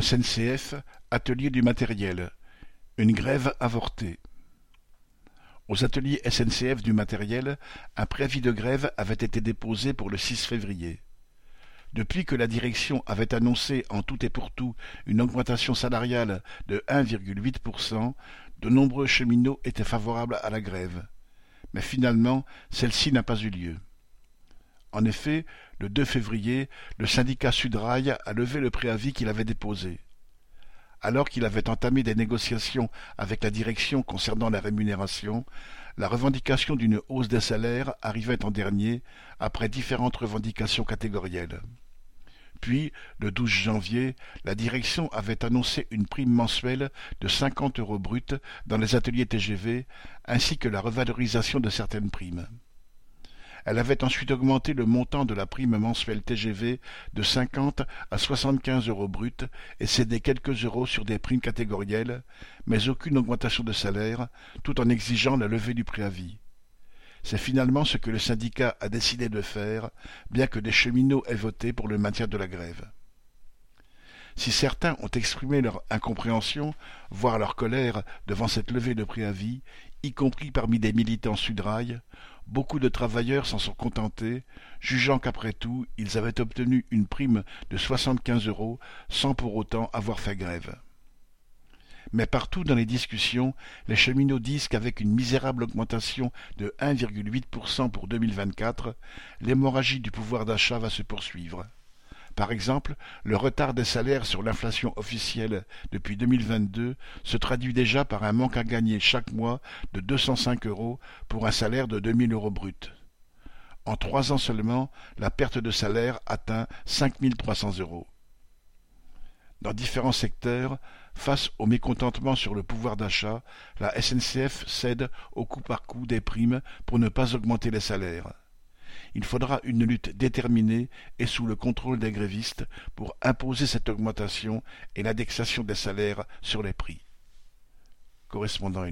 SNCF, Atelier du matériel. Une grève avortée. Aux ateliers SNCF du matériel, un préavis de grève avait été déposé pour le 6 février. Depuis que la direction avait annoncé en tout et pour tout une augmentation salariale de 1,8%, de nombreux cheminots étaient favorables à la grève. Mais finalement, celle-ci n'a pas eu lieu. En effet, le 2 février, le syndicat Sudrail a levé le préavis qu'il avait déposé. Alors qu'il avait entamé des négociations avec la direction concernant la rémunération, la revendication d'une hausse des salaires arrivait en dernier, après différentes revendications catégorielles. Puis, le 12 janvier, la direction avait annoncé une prime mensuelle de 50 euros bruts dans les ateliers TGV, ainsi que la revalorisation de certaines primes. Elle avait ensuite augmenté le montant de la prime mensuelle TGV de 50 à 75 euros bruts et cédé quelques euros sur des primes catégorielles, mais aucune augmentation de salaire, tout en exigeant la levée du préavis. C'est finalement ce que le syndicat a décidé de faire, bien que des cheminots aient voté pour le maintien de la grève. Si certains ont exprimé leur incompréhension, voire leur colère devant cette levée de préavis, y compris parmi des militants sudrail, beaucoup de travailleurs s'en sont contentés, jugeant qu'après tout ils avaient obtenu une prime de soixante-quinze euros sans pour autant avoir fait grève. Mais partout dans les discussions, les cheminots disent qu'avec une misérable augmentation de 1,8% pour 2024, l'hémorragie du pouvoir d'achat va se poursuivre. Par exemple, le retard des salaires sur l'inflation officielle depuis 2022 se traduit déjà par un manque à gagner chaque mois de 205 euros pour un salaire de 2000 euros brut. En trois ans seulement, la perte de salaire atteint 5300 euros. Dans différents secteurs, face au mécontentement sur le pouvoir d'achat, la SNCF cède au coup par coup des primes pour ne pas augmenter les salaires. Il faudra une lutte déterminée et sous le contrôle des grévistes pour imposer cette augmentation et l'indexation des salaires sur les prix. Correspondant.